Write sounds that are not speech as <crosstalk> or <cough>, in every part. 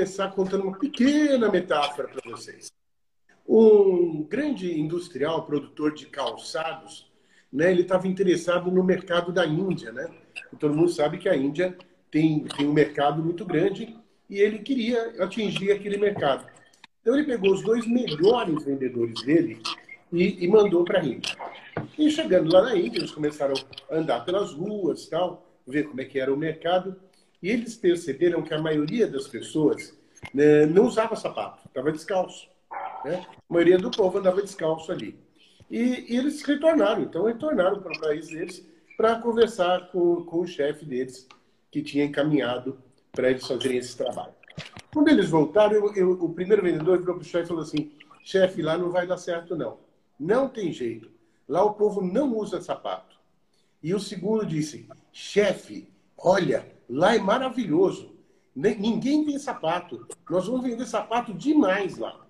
começar contando uma pequena metáfora para vocês. Um grande industrial, produtor de calçados, né, ele estava interessado no mercado da Índia. Né? Todo mundo sabe que a Índia tem, tem um mercado muito grande e ele queria atingir aquele mercado. Então ele pegou os dois melhores vendedores dele e, e mandou para a Índia. E chegando lá na Índia, eles começaram a andar pelas ruas, tal, ver como é que era o mercado, e eles perceberam que a maioria das pessoas né, não usava sapato, estava descalço. Né? A maioria do povo andava descalço ali. E, e eles retornaram, então retornaram para o país deles para conversar com, com o chefe deles, que tinha encaminhado para eles fazerem esse trabalho. Quando eles voltaram, eu, eu, o primeiro vendedor virou para o chefe e falou assim: chefe, lá não vai dar certo, não. Não tem jeito. Lá o povo não usa sapato. E o segundo disse: chefe, olha, lá é maravilhoso. Ninguém tem sapato. Nós vamos vender sapato demais lá.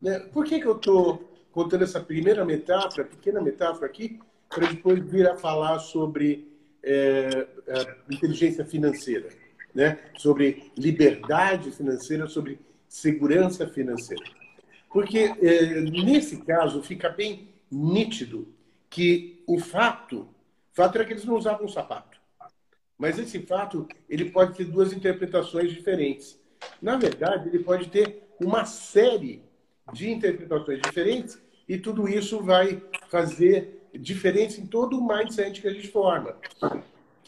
Né? Por que, que eu estou contando essa primeira metáfora, pequena metáfora aqui, para depois vir a falar sobre é, inteligência financeira? né, sobre liberdade financeira, sobre segurança financeira. Porque, é, nesse caso, fica bem nítido que o fato, o fato era que eles não usavam sapato. Mas esse fato, ele pode ter duas interpretações diferentes. Na verdade, ele pode ter uma série de interpretações diferentes e tudo isso vai fazer diferença em todo o mindset que a gente forma.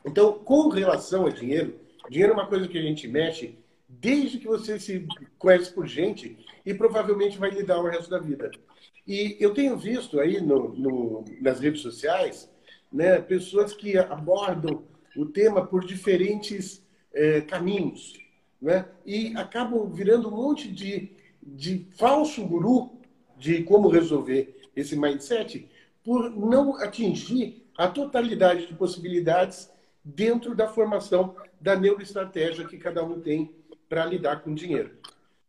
Então, com relação a dinheiro, Dinheiro é uma coisa que a gente mexe desde que você se conhece por gente e provavelmente vai lidar o resto da vida. E eu tenho visto aí no, no, nas redes sociais né, pessoas que abordam o tema por diferentes é, caminhos né, e acabam virando um monte de, de falso guru de como resolver esse mindset por não atingir a totalidade de possibilidades dentro da formação da neuroestratégia que cada um tem para lidar com dinheiro.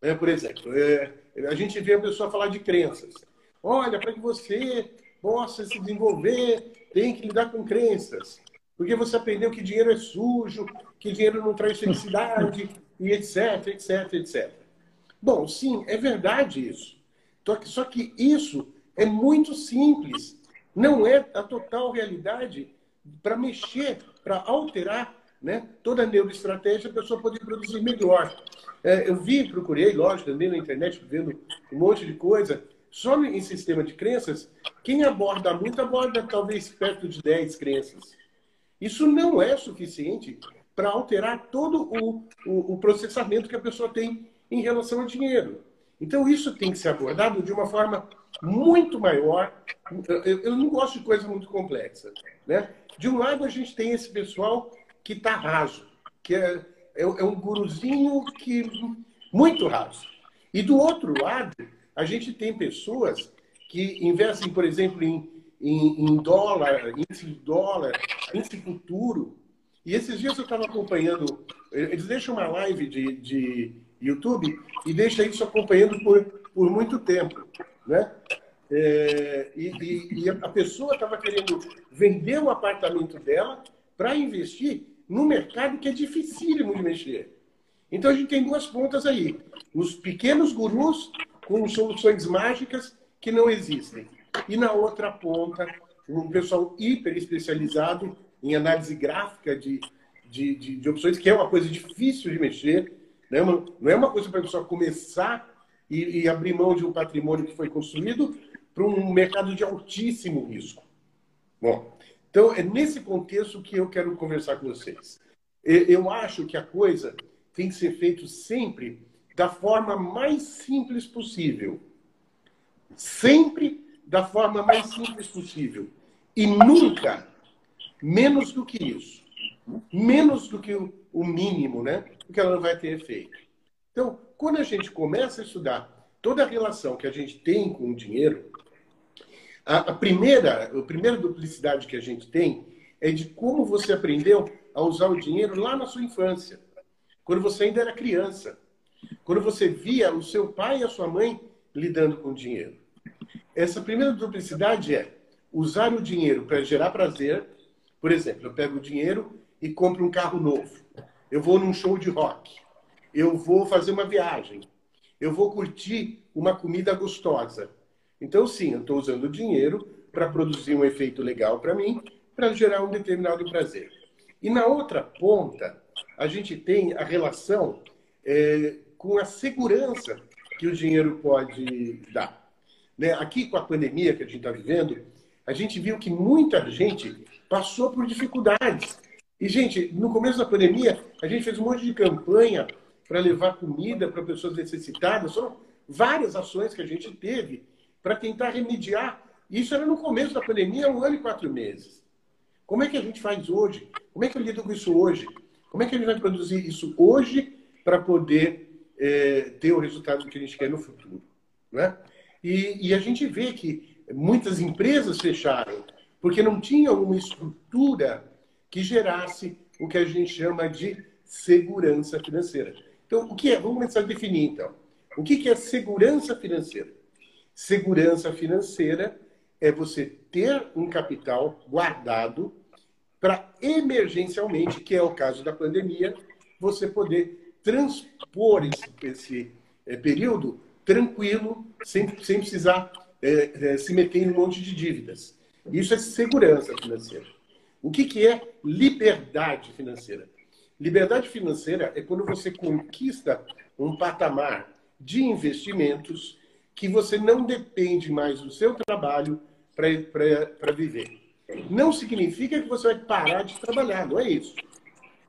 É, por exemplo, é, a gente vê a pessoa falar de crenças. Olha, para que você possa se desenvolver, tem que lidar com crenças. Porque você aprendeu que dinheiro é sujo, que dinheiro não traz felicidade, e etc, etc, etc. Bom, sim, é verdade isso. Só que isso é muito simples. Não é a total realidade para mexer, para alterar né? toda a neuroestratégia, a pessoa poder produzir melhor. É, eu vi, procurei, lógico, andei na internet vendo um monte de coisa. Só em sistema de crenças, quem aborda muito, aborda talvez perto de 10 crenças. Isso não é suficiente para alterar todo o, o, o, processamento que a pessoa tem em relação ao dinheiro. Então, isso tem que ser abordado de uma forma muito maior. Eu, não gosto de coisa muito complexa. Né? De um lado, a gente tem esse pessoal que está raso, que é, é, é, um guruzinho que muito raso. E do outro lado, a gente tem pessoas que investem, por exemplo, em, em, em dólar, índice de dólar, índice futuro. E esses dias eu estava acompanhando, eles deixam uma live de, de YouTube e deixam isso acompanhando por, por muito tempo. Né? É, e, e, e, a pessoa estava querendo vender o apartamento dela para investir num mercado que é dificílimo de mexer. Então a gente tem duas pontas aí. Os pequenos gurus com soluções mágicas que não existem. E na outra ponta, um pessoal hiper especializado em análise gráfica de, de, de, de opções, que é uma coisa difícil de mexer. Né? Não é uma coisa para a pessoa começar e, e abrir mão de um patrimônio que foi construído para um mercado de altíssimo risco. Bom, então, é nesse contexto que eu quero conversar com vocês. Eu acho que a coisa tem que ser feita sempre da forma mais simples possível. Sempre da forma mais simples possível. E nunca menos do que isso. Menos do que o mínimo, né? Porque ela não vai ter efeito. Então, quando a gente começa a estudar toda a relação que a gente tem com o dinheiro, a, a, primeira, a primeira duplicidade que a gente tem é de como você aprendeu a usar o dinheiro lá na sua infância, quando você ainda era criança, quando você via o seu pai e a sua mãe lidando com o dinheiro. Essa primeira duplicidade é usar o dinheiro para gerar prazer. Por exemplo, eu pego o dinheiro e compro um carro novo. Eu vou num show de rock. eu vou fazer uma viagem, eu vou curtir uma comida gostosa. Então, sim, eu estou usando o dinheiro para produzir um efeito legal para mim, para gerar um determinado prazer. E na outra ponta, a gente tem a relação é, com a segurança que o dinheiro pode dar. Né? Aqui, com a pandemia que a gente está vivendo, a gente viu que muita gente passou por dificuldades. E, gente, no começo da pandemia, a gente fez um monte de campanha para levar comida para pessoas necessitadas. São várias ações que a gente teve para tentar remediar. Isso era no começo da pandemia, um ano e quatro meses. Como é que a gente faz hoje? Como é que eu lido com isso hoje? Como é que a gente vai produzir isso hoje para poder é, ter o resultado que a gente quer no futuro? Né? E, e a gente vê que muitas empresas fecharam porque não tinham uma estrutura que gerasse o que a gente chama de segurança financeira. Então, o que é? Vamos começar a definir, então. O que é segurança financeira? Segurança financeira é você ter um capital guardado para emergencialmente, que é o caso da pandemia, você poder transpor esse, esse é, período tranquilo, sem, sem precisar é, é, se meter em um monte de dívidas. Isso é segurança financeira. O que, que é liberdade financeira? Liberdade financeira é quando você conquista um patamar de investimentos que você não depende mais do seu trabalho para viver. Não significa que você vai parar de trabalhar, não é isso.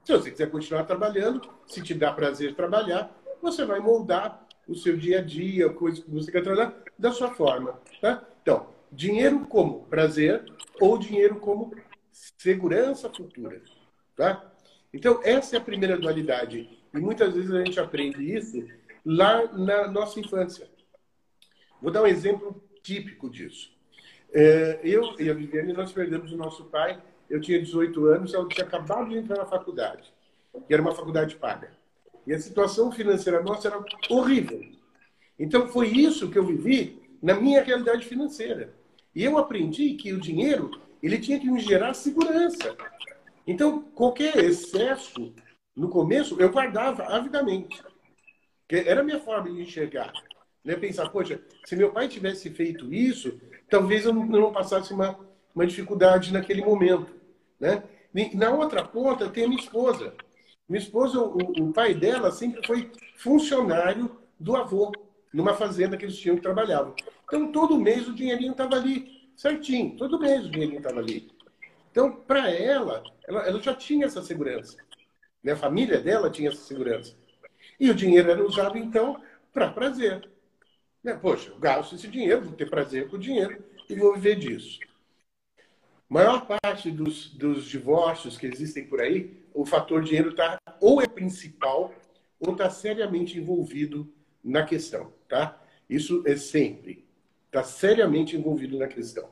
Se você quiser continuar trabalhando, se te dá prazer trabalhar, você vai moldar o seu dia a dia, coisas que você quer trabalhar, da sua forma. Tá? Então, dinheiro como prazer ou dinheiro como segurança futura. Tá? Então, essa é a primeira dualidade. E muitas vezes a gente aprende isso lá na nossa infância. Vou dar um exemplo típico disso. É, eu e a Viviane, nós perdemos o nosso pai. Eu tinha 18 anos, ela tinha acabado de entrar na faculdade, que era uma faculdade paga. E a situação financeira nossa era horrível. Então, foi isso que eu vivi na minha realidade financeira. E eu aprendi que o dinheiro ele tinha que me gerar segurança. Então, qualquer excesso, no começo, eu guardava avidamente. Era a minha forma de enxergar. Né? Pensar, poxa, se meu pai tivesse feito isso, talvez eu não passasse uma, uma dificuldade naquele momento. Né? Na outra ponta, tem a minha esposa. Minha esposa, o, o pai dela sempre foi funcionário do avô, numa fazenda que eles tinham que trabalhavam. Então, todo mês o dinheirinho estava ali, certinho. Todo mês o dinheirinho estava ali. Então, para ela, ela, ela, já tinha essa segurança. Né? A família dela tinha essa segurança. E o dinheiro era usado, então, para prazer. Né? Poxa, eu gasto esse dinheiro, vou ter prazer com o dinheiro e vou viver disso. A maior parte dos, dos divórcios que existem por aí, o fator dinheiro tá, ou é principal ou está seriamente envolvido na questão. Tá? Isso é sempre está seriamente envolvido na questão.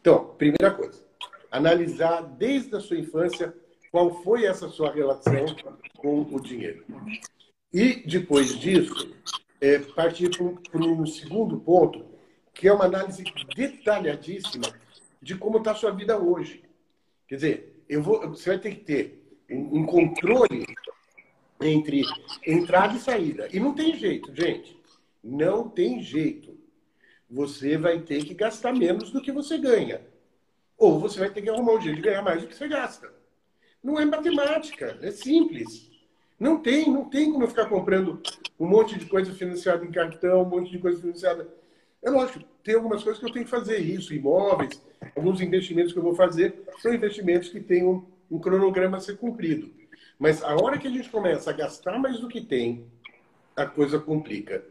Então, primeira coisa, analisar desde a sua infância qual foi essa sua relação com o dinheiro. E, depois disso, é, partir para um segundo ponto, que é uma análise detalhadíssima de como está a sua vida hoje. Quer dizer, eu vou, você vai ter que ter um controle entre entrada e saída. E não tem jeito, gente. Não tem jeito você vai ter que gastar menos do que você ganha. Ou você vai ter que arrumar um jeito de ganhar mais do que você gasta. Não é matemática, é simples. Não tem, não tem como eu ficar comprando um monte de coisa financiada em cartão, um monte de coisa financiada. É lógico, tem algumas coisas que eu tenho que fazer isso, imóveis, alguns investimentos que eu vou fazer, são investimentos que têm um, um cronograma a ser cumprido. Mas a hora que a gente começa a gastar mais do que tem, a coisa complica.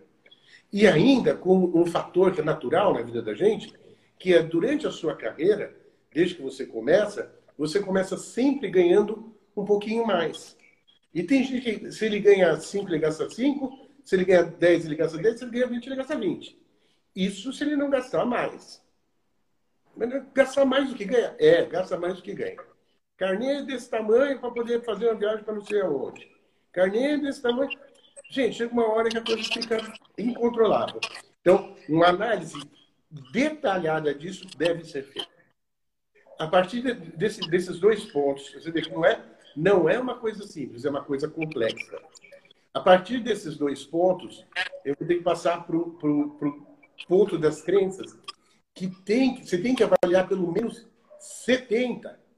E ainda com um fator que é natural na vida da gente, que é durante a sua carreira, desde que você começa, você começa sempre ganhando um pouquinho mais. E tem gente que, se ele ganha 5, ele gasta 5, se ele ganha 10, ele gasta 10, se ele ganha 20, ele gasta 20. Isso se ele não gastar mais. Mas gastar mais do que ganha? É, gasta mais do que ganha. Carnê desse tamanho para poder fazer uma viagem para não sei aonde. Carnê desse tamanho. Gente, chega uma hora que a coisa fica incontrolável. Então, uma análise detalhada disso deve ser feita. A partir desse, desses dois pontos, você vê que não é, não é uma coisa simples, é uma coisa complexa. A partir desses dois pontos, eu vou ter que passar para o ponto das crenças, que tem, você tem que avaliar pelo menos 70,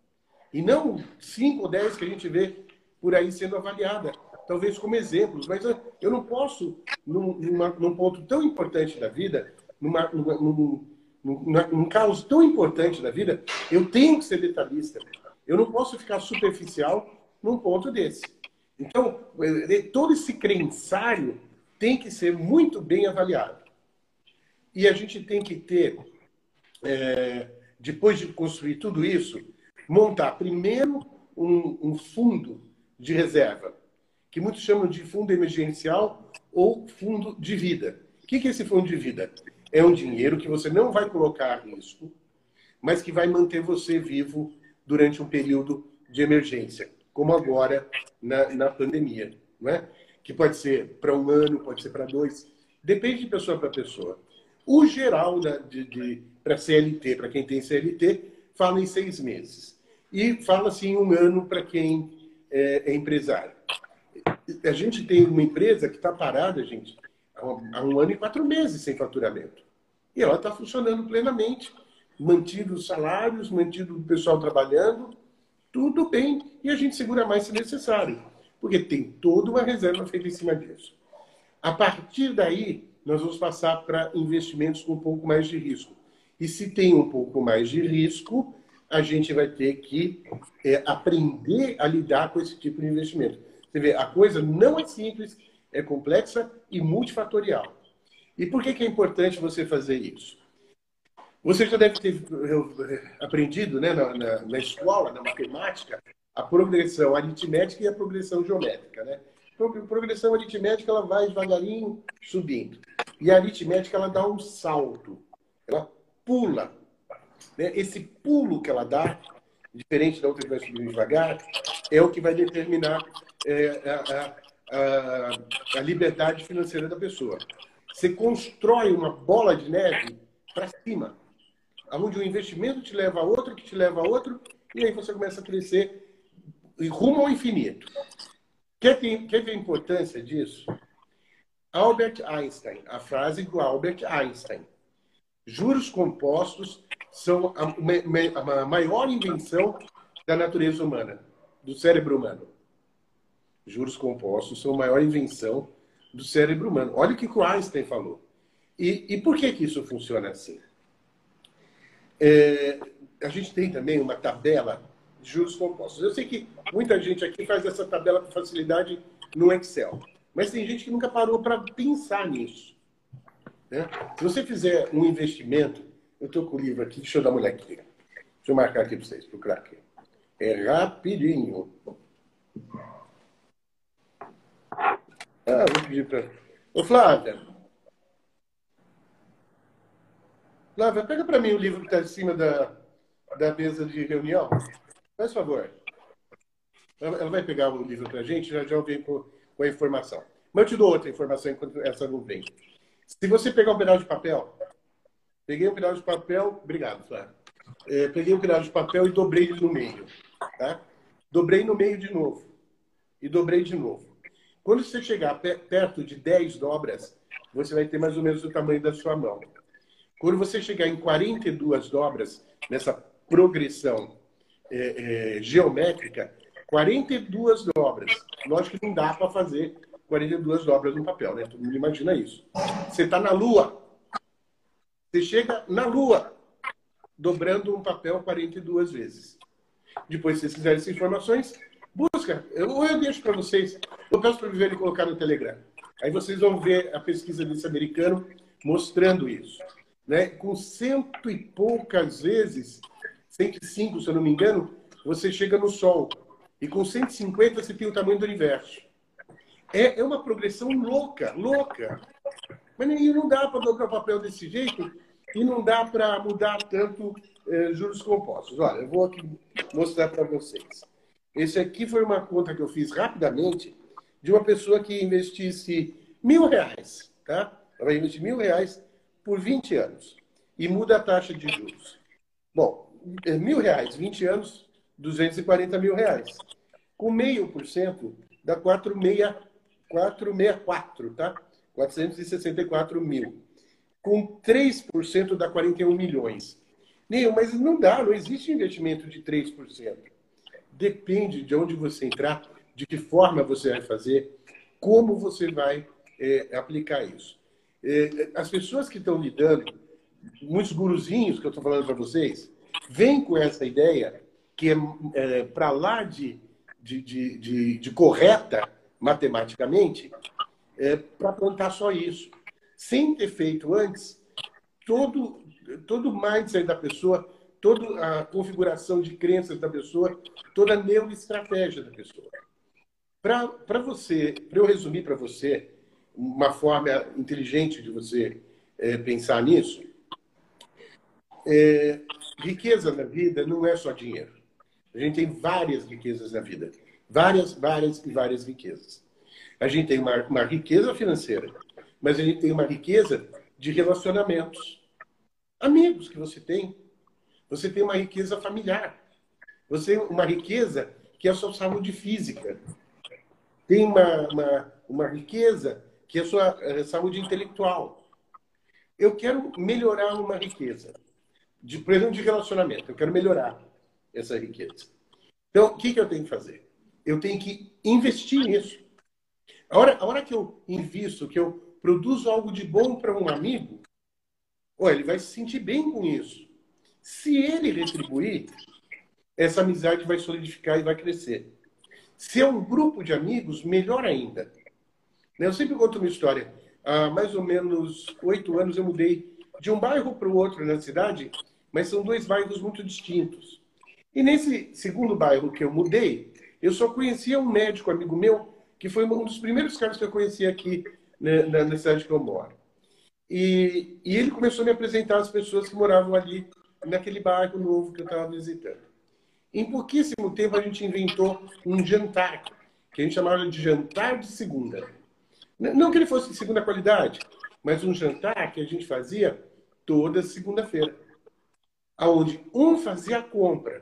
e não 5 ou 10 que a gente vê por aí sendo avaliada, talvez como exemplos. Mas eu não posso, num, numa, num ponto tão importante da vida, numa, numa, num, num caos tão importante da vida, eu tenho que ser detalhista. Eu não posso ficar superficial num ponto desse. Então, é, todo esse crençário tem que ser muito bem avaliado. E a gente tem que ter, é, depois de construir tudo isso, montar primeiro um, um fundo de reserva, que muitos chamam de fundo emergencial ou fundo de vida. O que é esse fundo de vida? É um dinheiro que você não vai colocar risco, mas que vai manter você vivo durante um período de emergência, como agora na, na pandemia, não é? que pode ser para um ano, pode ser para dois, depende de pessoa para pessoa. O geral da, de, de para CLT, para quem tem CLT, fala em seis meses. E fala assim um ano para quem é, é, empresário. A gente tem uma empresa que está parada, gente, há um ano e quatro meses sem faturamento. E ela está funcionando plenamente, mantido os salários, mantido o pessoal trabalhando, tudo bem, e a gente segura mais se necessário, porque tem toda uma reserva feita em cima disso. A partir daí, nós vamos passar para investimentos com um pouco mais de risco. E se tem um pouco mais de risco, a gente vai ter que é, aprender a lidar com esse tipo de investimento. Você vê, a coisa não é simples, é complexa e multifatorial. E por que, que é importante você fazer isso? Você já deve ter aprendido né, na, na, na escola, na matemática, a progressão aritmética e a progressão geométrica. Né? A progressão aritmética ela vai devagarinho subindo. E a aritmética ela dá um salto, ela pula. Né? Esse pulo que ela dá, diferente da outra que vai subindo devagar, é o que vai determinar é, a, a, a liberdade financeira da pessoa. Você constrói uma bola de neve para cima onde um investimento te leva a outro, que te leva a outro, e aí você começa a crescer rumo ao infinito. Quer ver, quer ver a importância disso? Albert Einstein, a frase do Albert Einstein. Juros compostos são a, a maior invenção da natureza humana, do cérebro humano. Juros compostos são a maior invenção do cérebro humano. Olha o que o Einstein falou. E, e por que, que isso funciona assim? É, a gente tem também uma tabela de juros compostos. Eu sei que muita gente aqui faz essa tabela com facilidade no Excel, mas tem gente que nunca parou para pensar nisso. Né? Se você fizer um investimento, eu estou com o livro aqui, deixa eu dar uma olhada aqui. Deixa eu marcar aqui para vocês, para o craque. É rapidinho. Ah, vou pedir para. Ô, Flávia, Flávia, pega para mim o livro que está em cima da, da mesa de reunião. Faz favor. Ela vai pegar o livro para a gente, já já vem com, com a informação. Mas eu te dou outra informação enquanto essa não vem. Se você pegar um pedaço de papel, peguei um pedaço de papel, obrigado, Flávia. É, peguei um pedaço de papel e dobrei ele no meio. Tá? Dobrei no meio de novo. E dobrei de novo. Quando você chegar perto de 10 dobras, você vai ter mais ou menos o tamanho da sua mão. Quando você chegar em 42 dobras, nessa progressão é, é, geométrica, 42 dobras. Lógico que não dá para fazer 42 dobras no papel, né? Todo mundo imagina isso. Você está na Lua. Você chega na Lua, dobrando um papel 42 vezes. Depois, se vocês quiserem essas informações, busca. Ou eu deixo para vocês. Eu peço para o Viviane colocar no Telegram. Aí vocês vão ver a pesquisa desse americano mostrando isso né, com cento e poucas vezes, 105, se eu não me engano, você chega no Sol. E com 150 você tem o tamanho do universo. É, é uma progressão louca, louca. Mas não dá para dobrar papel desse jeito e não dá para mudar tanto eh, juros compostos. Olha, eu vou aqui mostrar para vocês. Esse aqui foi uma conta que eu fiz rapidamente de uma pessoa que investisse mil reais, tá? Ela vai investir mil reais por 20 anos e muda a taxa de juros. Bom, é mil reais, 20 anos, 240 mil reais. Com meio por cento, dá 4,6 464, tá? 464 mil. Com 3% dá 41 milhões. Neil, mas não dá, não existe investimento de 3%. Depende de onde você entrar, de que forma você vai fazer, como você vai é, aplicar isso. É, as pessoas que estão lidando, muitos guruzinhos que eu estou falando para vocês, vêm com essa ideia que é, é para lá de, de, de, de, de correta matematicamente, é, para plantar só isso. Sem ter feito antes todo, todo o mindset da pessoa, toda a configuração de crenças da pessoa, toda a neuroestratégia da pessoa. Para você, para eu resumir para você, uma forma inteligente de você é, pensar nisso, é, riqueza na vida não é só dinheiro. A gente tem várias riquezas na vida. Várias, várias e várias riquezas. A gente tem uma, uma riqueza financeira, mas a gente tem uma riqueza de relacionamentos. Amigos que você tem. Você tem uma riqueza familiar. Você tem uma riqueza que é a sua saúde física. Tem uma, uma, uma riqueza que é a sua eh, saúde intelectual. Eu quero melhorar uma riqueza. De, por exemplo, de relacionamento. Eu quero melhorar essa riqueza. Então, o que, que eu tenho que fazer? Eu tenho que investir nisso. A hora, a hora que eu invisto, que eu produzo algo de bom para um amigo, ó, ele vai se sentir bem com isso. Se ele retribuir, essa amizade vai solidificar e vai crescer. Se é um grupo de amigos, melhor ainda. Eu sempre conto uma história. Há mais ou menos oito anos eu mudei de um bairro para o outro na cidade, mas são dois bairros muito distintos. E nesse segundo bairro que eu mudei, eu só conhecia um médico amigo meu, que foi um dos primeiros caras que eu conheci aqui né, na, cidade que eu moro. E, e, ele começou a me apresentar as pessoas que moravam ali, naquele bairro novo que eu estava visitando. Em pouquíssimo tempo, a gente inventou um jantar, que a gente chamava de jantar de segunda. Não que ele fosse de segunda qualidade, mas um jantar que a gente fazia toda segunda-feira. Onde um fazia a compra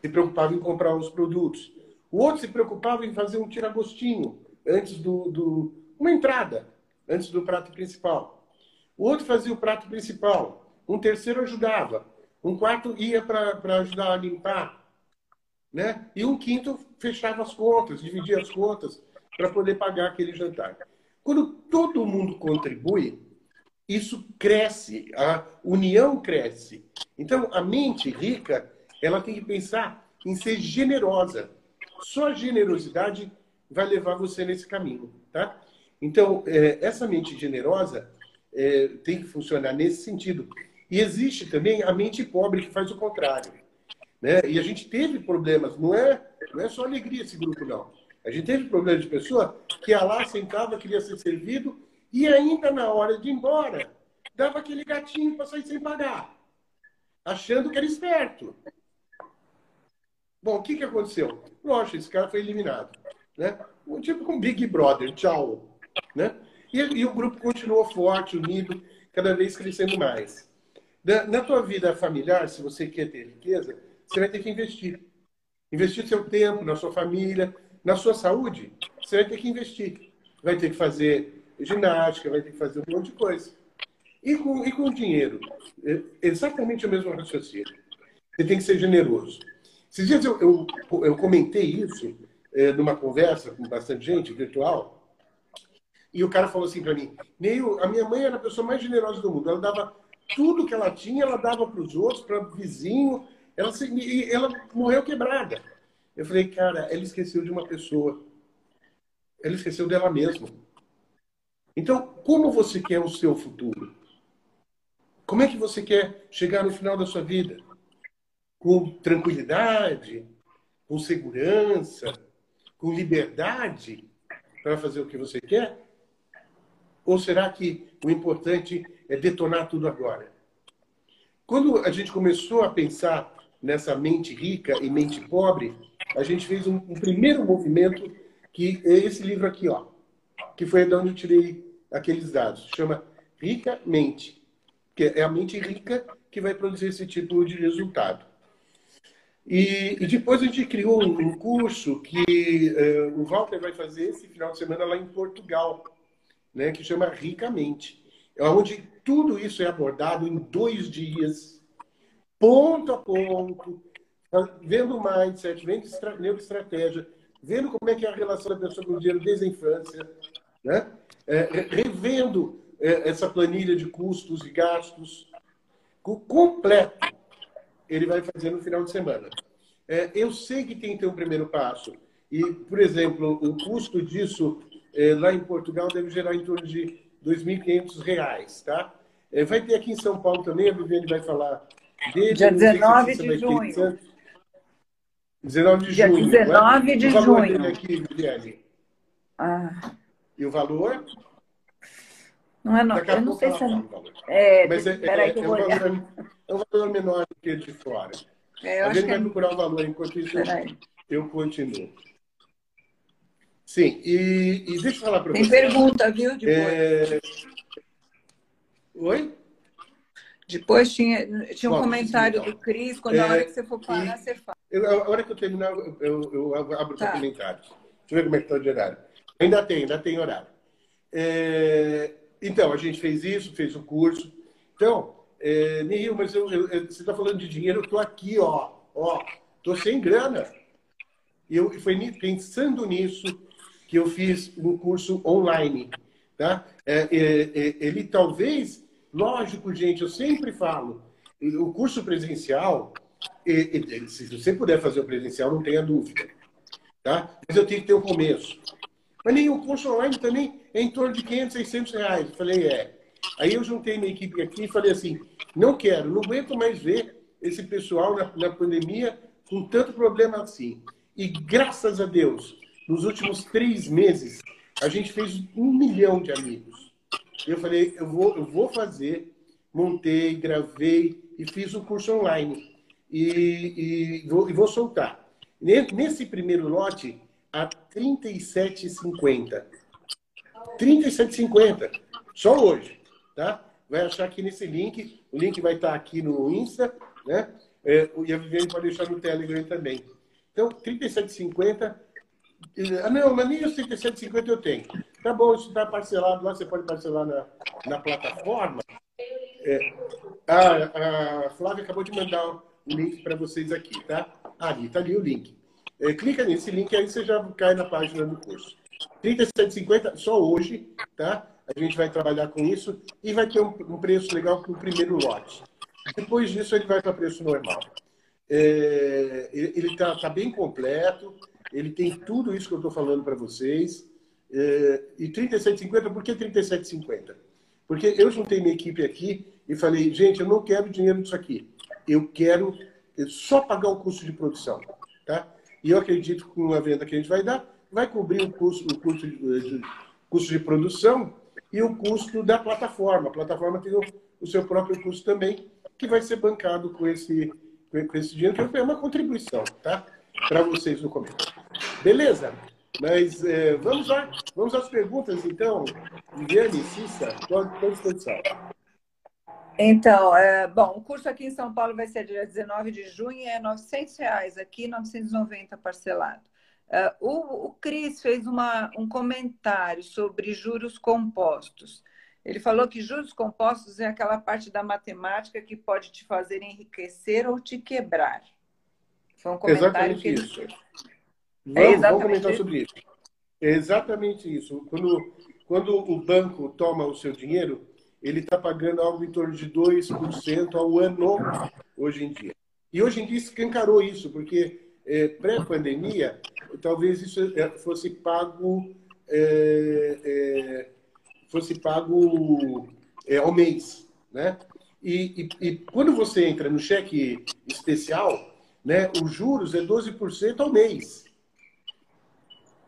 se preocupava em comprar os produtos. O outro se preocupava em fazer um tiragostinho antes do, do uma entrada, antes do prato principal. O outro fazia o prato principal. Um terceiro ajudava. Um quarto ia para ajudar a limpar. Né? E um quinto fechava as contas, dividia as contas para poder pagar aquele jantar. Quando todo mundo contribui, isso cresce, a união cresce. Então, a mente rica ela tem que pensar em ser generosa. Só a generosidade vai levar você nesse caminho, tá? Então, é, essa mente generosa é, tem que funcionar nesse sentido. E existe também a mente pobre que faz o contrário. Né? E a gente teve problemas, não é, não é só alegria esse grupo, não. A gente teve problema de pessoa que ia lá, sentava, queria ser servido, e ainda na hora de ir embora, dava aquele gatinho para sair sem pagar, achando que era esperto. Bom, o que, que aconteceu? Lógico, esse cara foi eliminado. Né? Tipo com Big Brother, tchau. Né? E, e, o grupo continuou forte, unido, cada vez crescendo mais. Na, na tua vida familiar, se você quer ter riqueza, você vai ter que investir. Investir seu tempo, na sua família, na sua saúde, você vai ter que investir. Vai ter que fazer ginástica, vai ter que fazer um monte de coisa. E com, e com dinheiro? É exatamente o mesmo raciocínio. Você tem que ser generoso. Esses dias eu, eu, eu comentei isso é, numa conversa com bastante gente virtual, e o cara falou assim para mim: Neil, a minha mãe era a pessoa mais generosa do mundo. Ela dava tudo que ela tinha, ela dava para os outros, para o vizinho. Ela, ela morreu quebrada. Eu falei, cara, ela esqueceu de uma pessoa. Ela esqueceu dela mesma. Então, como você quer o seu futuro? Como é que você quer chegar no final da sua vida? Com tranquilidade, com segurança, com liberdade para fazer o que você quer? Ou será que o importante é detonar tudo agora? Quando a gente começou a pensar nessa mente rica e mente pobre, a gente fez um, um primeiro movimento que é esse livro aqui, ó, que foi de onde eu tirei aqueles dados. Chama Rica Mente, que é a mente rica que vai produzir esse tipo de resultado. E, e, depois a gente criou um, curso que uh, o Walter vai fazer esse final de semana lá em Portugal, né, que chama Ricamente, onde tudo isso é abordado em dois dias, ponto a ponto, vendo o mindset, vendo neuroestratégia, vendo como é que é a relação da pessoa com o dinheiro desde a infância, né? É, revendo é, essa planilha de custos e gastos, completo, ele vai fazer no final de semana. É, eu sei que tem que ter um primeiro passo. E, por exemplo, o custo disso é, lá em Portugal deve gerar em torno de R$ 2.500, tá? É, vai ter aqui em São Paulo também, a Viviane vai falar dele. Dia 19 de junho. 19 de Dia junho. 19 é? de o valor junho. Aqui, Viviane. Ah. E o valor? Não é não. Eu não sei se é. É, Mas é, peraí é, que eu é, vou um olhar. valor, é um valor menor do que de fora. É, a gente vai é... procurar o valor, enquanto isso eu, Peraí. eu continuo. Sim, e, e deixa eu falar para Tem você. pergunta, viu? Depois, É... Oi? Depois tinha, tinha um Bom, comentário então. do Cris, quando a É, hora que você for parar, e- você fala. Eu, a hora que eu terminar, eu, eu, eu abro Tá. para comentários. Deixa eu ver como é que está de horário. Ainda tem, ainda tem horário. É, então, a gente fez isso, fez o curso. Então, é, Nihil, mas eu, eu- você está falando de dinheiro, eu estou aqui, ó. Ó, estou sem grana. E eu, foi pensando nisso que eu fiz um curso online. Tá? É, é, é, ele talvez, lógico, gente, eu sempre falo, o curso presencial, se você puder fazer o presencial, não tenha dúvida. Tá? Mas eu tenho que ter o começo. Mas o curso online também é em torno de 500, 600 reais. Eu falei, é. Aí eu juntei minha equipe aqui e falei assim, não quero, não aguento mais ver esse pessoal na, na pandemia com tanto problema assim. E graças a Deus, nos últimos três meses, a gente fez um milhão de amigos. Eu falei, eu vou, eu vou fazer, montei, gravei e fiz o curso online. E, e vou, e vou soltar. Ne- Nesse primeiro lote, a R$ 37,50. 37,50. Só hoje, tá? Vai achar aqui nesse link. O link vai estar aqui no Insta, né? É, e a Viviane pode deixar no Telegram também. Então, R$ 37,50. Ah, não, mas nem os 37,50 eu tenho. Tá bom, isso está parcelado lá, você pode parcelar na, na plataforma. É, a, a Flávia acabou de mandar o link para vocês aqui, tá? Ah, ali, tá ali o link. É, clica nesse link aí você já cai na página do curso. R$ 37,50 só hoje, tá? A gente vai trabalhar com isso e vai ter um, um preço legal para o primeiro lote. Depois disso, ele vai para preço normal. É, ele está tá bem completo, ele tem tudo isso que eu estou falando para vocês. É, e R$ 37,50, por que R$ 37,50? Porque eu juntei minha equipe aqui e falei, gente, eu não quero dinheiro disso aqui. Eu quero só pagar o custo de produção. Tá? E eu acredito que com a venda que a gente vai dar, vai cobrir o custo, o custo, de- custo de produção e o custo da plataforma. A plataforma tem o, o seu próprio custo também, que vai ser bancado com esse, com esse dinheiro, que é uma contribuição, tá? Para vocês no começo. Beleza? Mas é, vamos lá, vamos às perguntas, então. Viviane, Cissa, estou à disposição. Então, é, bom, o curso aqui em São Paulo vai ser dia 19 de junho é 900 reais aqui, 990 parcelado. É, o, o Cris fez uma, um comentário sobre juros compostos. Ele falou que juros compostos é aquela parte da matemática que pode te fazer enriquecer ou te quebrar. Foi um comentário Exatamente que ele isso. fez. Vamos, É exatamente vamos comentar isso? sobre isso. É exatamente isso. Quando, quando o banco toma o seu dinheiro, ele está pagando algo em torno de 2% ao ano hoje em dia. E hoje em dia escancarou isso, porque é, pré-pandemia, talvez isso é, fosse pago é, é, fosse pago ao mês, né? E, e- e quando você entra no cheque especial, né, os juros é 12% ao mês.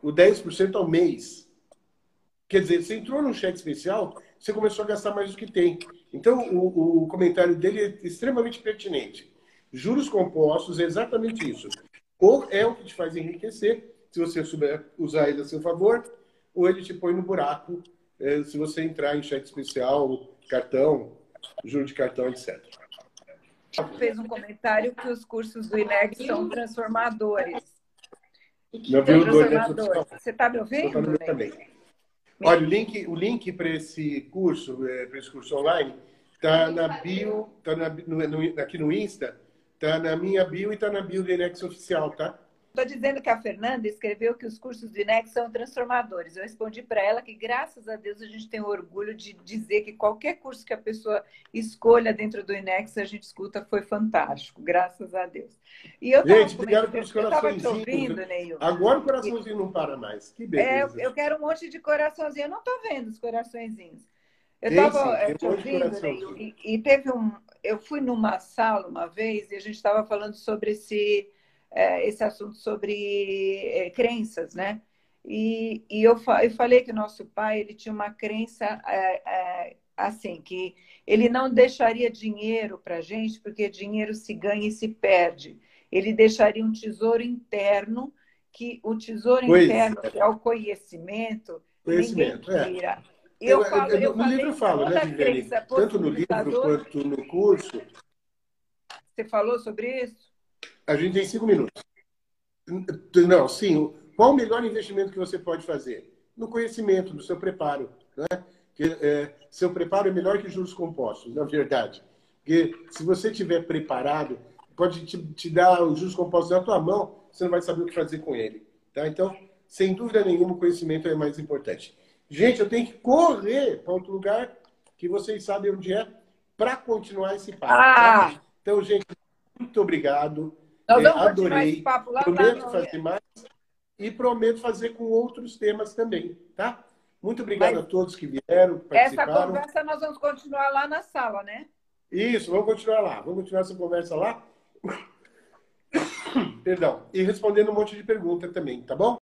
O 10% ao mês. Quer dizer, você entrou num cheque especial, você começou a gastar mais do que tem. Então, o, o comentário dele é extremamente pertinente. Juros compostos é exatamente isso. Ou é o que te faz enriquecer, se você souber usar ele a seu favor, ou ele te põe no buraco, eh, se você entrar em cheque especial, cartão, juro de cartão, etc. fez um comentário que os cursos do INEG são transformadores. Não viu transformadores. Você está me ouvindo? também. Olha, o link, o link para esse curso, é, para esse curso online, está na bio, está aqui no Insta, está na minha bio e está na bio do Inex Oficial, tá? Estou dizendo que a Fernanda escreveu que os cursos do INEX são transformadores. Eu respondi para ela que, graças a Deus, a gente tem o orgulho de dizer que qualquer curso que a pessoa escolha dentro do INEX, a gente escuta, foi fantástico. Graças a Deus. E eu gente, obrigado pelos coraçõezinhos. Eu ouvindo, Neil. Agora o coraçãozinho não para mais. Que beleza. É, eu quero um monte de coraçãozinho. Eu não estou vendo os coraçõezinhos. Eu estava é, te ouvindo, Neil, e, e teve um... Eu fui numa sala uma vez e a gente estava falando sobre esse é, esse assunto sobre é, crenças, né? E, e eu, eu, falei que nosso pai ele tinha uma crença assim que ele não deixaria dinheiro para gente porque dinheiro se ganha e se perde. Ele deixaria um tesouro interno que o tesouro pois interno é. que é o conhecimento, conhecimento ninguém tira. É. Eu, eu, falo, eu, no livro falo, né, Viviane? Tanto no livro quanto no curso. Você falou sobre isso? A gente tem cinco minutos. Não, sim. Qual o melhor investimento que você pode fazer? No conhecimento, no seu preparo. Né? Que, é, seu preparo é melhor que juros compostos, na verdade. Porque se você estiver preparado, pode te, te, dar os juros compostos na tua mão, você não vai saber o que fazer com ele. Tá? Então, sem dúvida nenhuma, o conhecimento é mais importante. Gente, eu tenho que correr para outro lugar que vocês sabem onde é para continuar esse papo. Tá? Ah. Tá? Então, gente, muito obrigado. Nós vamos adorei. Esse papo lá prometo tá, fazer mais e prometo fazer com outros temas também, tá? Muito obrigado Mas a todos que vieram, participaram. Essa conversa nós vamos continuar lá na sala, né? Isso, vamos continuar lá. Vamos continuar essa conversa lá. <coughs> Perdão. E respondendo um monte de perguntas também, tá bom?